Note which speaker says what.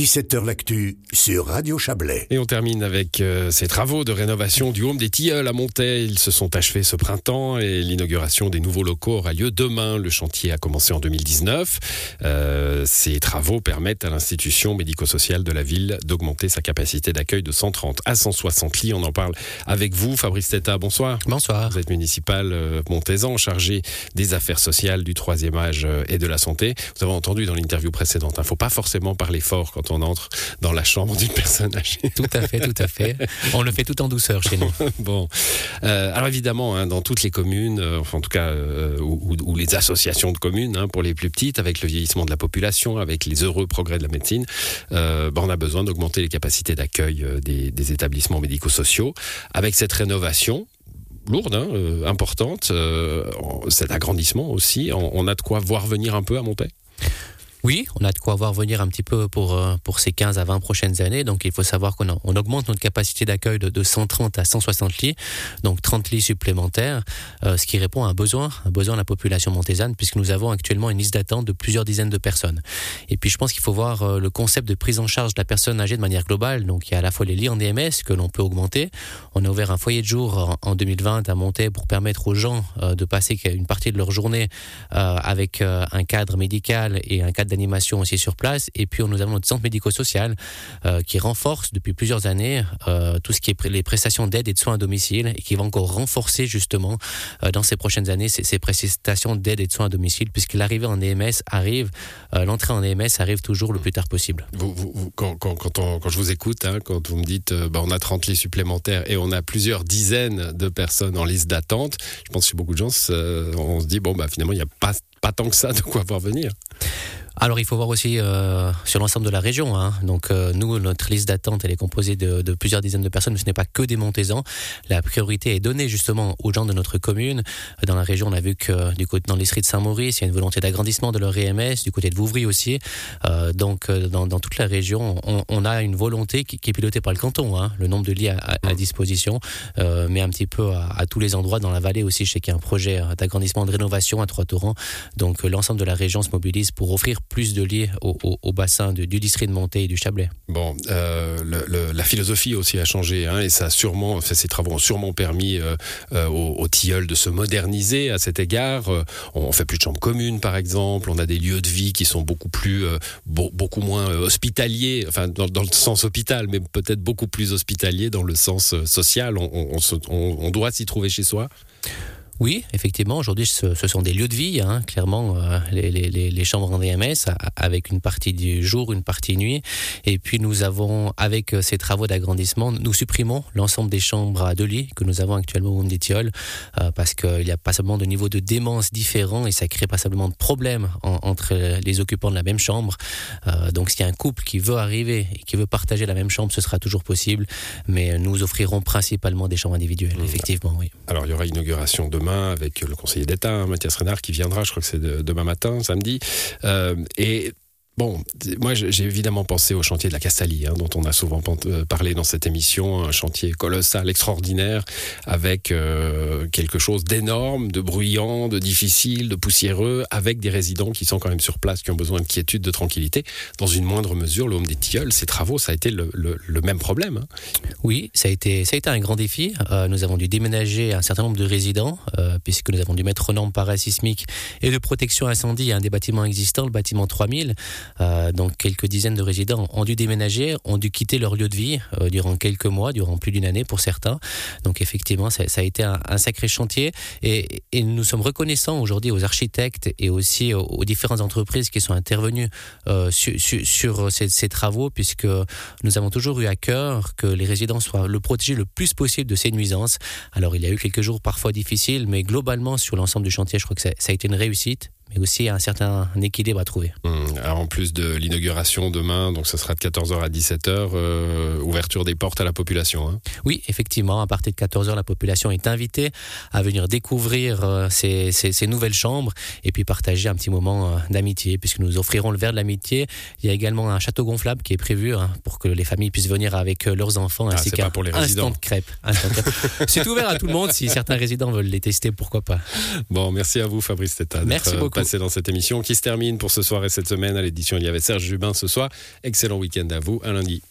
Speaker 1: 17h L'actu sur Radio Chablais.
Speaker 2: Et on termine avec euh, ces travaux de rénovation du Home des Tilleuls à Montaix. Ils se sont achevés ce printemps et l'inauguration des nouveaux locaux aura lieu demain. Le chantier a commencé en 2019. Euh, ces travaux permettent à l'institution médico-sociale de la ville d'augmenter sa capacité d'accueil de 130 à 160 lits. On en parle avec vous, Fabrice Teta. Bonsoir.
Speaker 3: Bonsoir.
Speaker 2: Vous êtes municipal euh, montaisan, chargé des affaires sociales, du troisième âge euh, et de la santé. Vous avez entendu dans l'interview précédente, il ne faut pas forcément parler fort quand on entre dans la chambre d'une personne âgée.
Speaker 3: Tout à fait, tout à fait. On le fait tout en douceur chez nous.
Speaker 2: bon, euh, alors évidemment, hein, dans toutes les communes, euh, enfin en tout cas, euh, ou, les associations de communes, hein, pour les plus petites, avec le vieillissement de la population, avec les heureux progrès de la médecine, ben, on a besoin d'augmenter les capacités d'accueil des, des établissements médico-sociaux. Avec cette rénovation, lourde, hein, euh, importante, euh, cet agrandissement aussi, on, on a de quoi voir venir un peu à Montaix
Speaker 3: Oui, on a de quoi voir venir un petit peu pour, euh, pour ces 15 à 20 prochaines années. Donc il faut savoir qu'on on augmente notre capacité d'accueil de, de 130 à 160 lits, donc 30 lits supplémentaires, euh, ce qui répond à un besoin, un besoin de la population montésane, puisque nous avons actuellement une liste d'attente de plusieurs dizaines de personnes. Et puis je pense qu'il faut voir euh, le concept de prise en charge de la personne âgée de manière globale. Donc il y a à la fois les lits en EMS que l'on peut augmenter. On a ouvert un foyer de jour en, en 2020 à Montaix pour permettre aux gens de passer une partie de leur journée avec un cadre médical et un cadre d'animation aussi sur place. Et puis nous avons notre centre médico-social euh, qui renforce depuis plusieurs années euh, tout ce qui est les prestations d'aide et de soins à domicile et qui va encore renforcer justement euh, dans ces prochaines années ces, prestations d'aide et de soins à domicile puisque l'arrivée en EMS arrive, euh, l'entrée en EMS arrive toujours le plus tard possible.
Speaker 2: Quand, quand- quand je vous écoute, hein, quand vous me dites bah, on a 30 lits supplémentaires et on a plusieurs dizaines de personnes en liste d'attente, je pense que chez beaucoup de gens, on se dit bon bah finalement il n'y a pas, pas tant que ça de quoi voir venir.
Speaker 3: Alors il faut voir aussi euh, sur l'ensemble de la région. hein. Donc euh, nous, notre liste d'attente, elle est composée de, de plusieurs dizaines de personnes, mais ce n'est pas que des Montaisans. La priorité est donnée justement aux gens de notre commune. Dans la région, on a vu que du côté dans l'Estrie de Saint-Maurice, il y a une volonté d'agrandissement de leur EMS, du côté de Vouvry aussi. Euh, donc euh, dans, dans toute la région, on, on a une volonté qui, qui est pilotée par le canton. hein. Le nombre de lits à, à- à disposition, euh, mais un petit peu à, à tous les endroits dans la vallée aussi. Je sais qu'il y a un projet euh, d'agrandissement, de rénovation à Trois-Torrents. Donc l'ensemble de la région se mobilise pour offrir plus de lits au, bassin du district de Monté et du Chablais.
Speaker 2: Bon, euh, la philosophie aussi a changé hein, et ça a sûrement, ces travaux ont sûrement permis euh, euh, aux, tilleuls de se moderniser à cet égard. On fait plus de chambres communes par exemple, on a des lieux de vie qui sont beaucoup plus, beau- beaucoup moins hospitaliers, enfin dans, le sens hôpital, mais peut-être beaucoup plus hospitaliers dans le sens social. On doit s'y trouver chez soi.
Speaker 3: Oui, effectivement, aujourd'hui, ce, ce sont des lieux de vie, hein, clairement, euh, les, les- les- les chambres en DMS, a- avec une partie du jour, une partie nuit. Et puis, nous avons, avec euh, ces travaux d'agrandissement, nous supprimons l'ensemble des chambres à deux lits que nous avons actuellement au Tilleuls, euh, parce qu'il y a passablement de niveaux de démence différents et ça crée passablement de problèmes en- entre les occupants de la même chambre. Euh, donc, s'il y a un couple qui veut arriver et qui veut partager la même chambre, ce sera toujours possible, mais nous offrirons principalement des chambres individuelles, effectivement, oui.
Speaker 2: Alors, il y aura inauguration demain avec le conseiller d'État, hein, Mathias Renard, qui viendra, je crois que c'est de- demain matin, samedi. Euh, et bon, moi, j'ai évidemment pensé au chantier de la Castalie, hein, dont on a souvent euh, parlé dans cette émission, un chantier colossal, extraordinaire, avec euh, quelque chose d'énorme, de bruyant, de difficile, de poussiéreux, avec des résidents qui sont quand même sur place, qui ont besoin de quiétude, de tranquillité. Dans une moindre mesure, le Home des Tilleuls, ces travaux, ça a été le même problème. hein.
Speaker 3: Oui, ça a été, ça a été un grand défi. Euh, nous avons dû déménager un certain nombre de résidents, euh, puisque nous avons dû mettre aux normes parasismiques et de protection incendie à un des bâtiments existants, le bâtiment 3000. Euh, donc quelques dizaines de résidents ont dû déménager, ont dû quitter leur lieu de vie durant quelques mois, durant plus d'une année pour certains. Donc effectivement, ça, a été un, sacré chantier. Et, nous sommes reconnaissants aujourd'hui aux architectes et aussi aux, différentes entreprises qui sont intervenues sur, ces travaux, puisque nous avons toujours eu à cœur que les résidents soient le protégés le plus possible de ces nuisances. Alors il y a eu quelques jours parfois difficiles, mais globalement sur l'ensemble du chantier, je crois que ça a été une réussite, mais aussi un certain équilibre à trouver.
Speaker 2: Hum, alors, en plus de l'inauguration demain, donc ce sera de 14h à 17h, euh, ouverture des portes à la population. hein.
Speaker 3: Oui, effectivement, à partir de 14h, la population est invitée à venir découvrir euh, ces, ces- ces nouvelles chambres et puis partager un petit moment euh, d'amitié, puisque nous offrirons le verre de l'amitié. Il y a également un château gonflable qui est prévu hein, pour que les familles puissent venir avec leurs enfants,
Speaker 2: Ah,
Speaker 3: ainsi qu'un instant de crêpes. C'est ouvert à tout le monde. Si certains résidents veulent les tester, pourquoi pas.
Speaker 2: Bon, merci à vous, Fabrice Teta,
Speaker 3: Merci beaucoup.
Speaker 2: Passé dans cette émission qui se termine pour ce soir et cette semaine. À l'édition, il y avait Serge Jubin ce soir. Excellent week-end à vous. À lundi.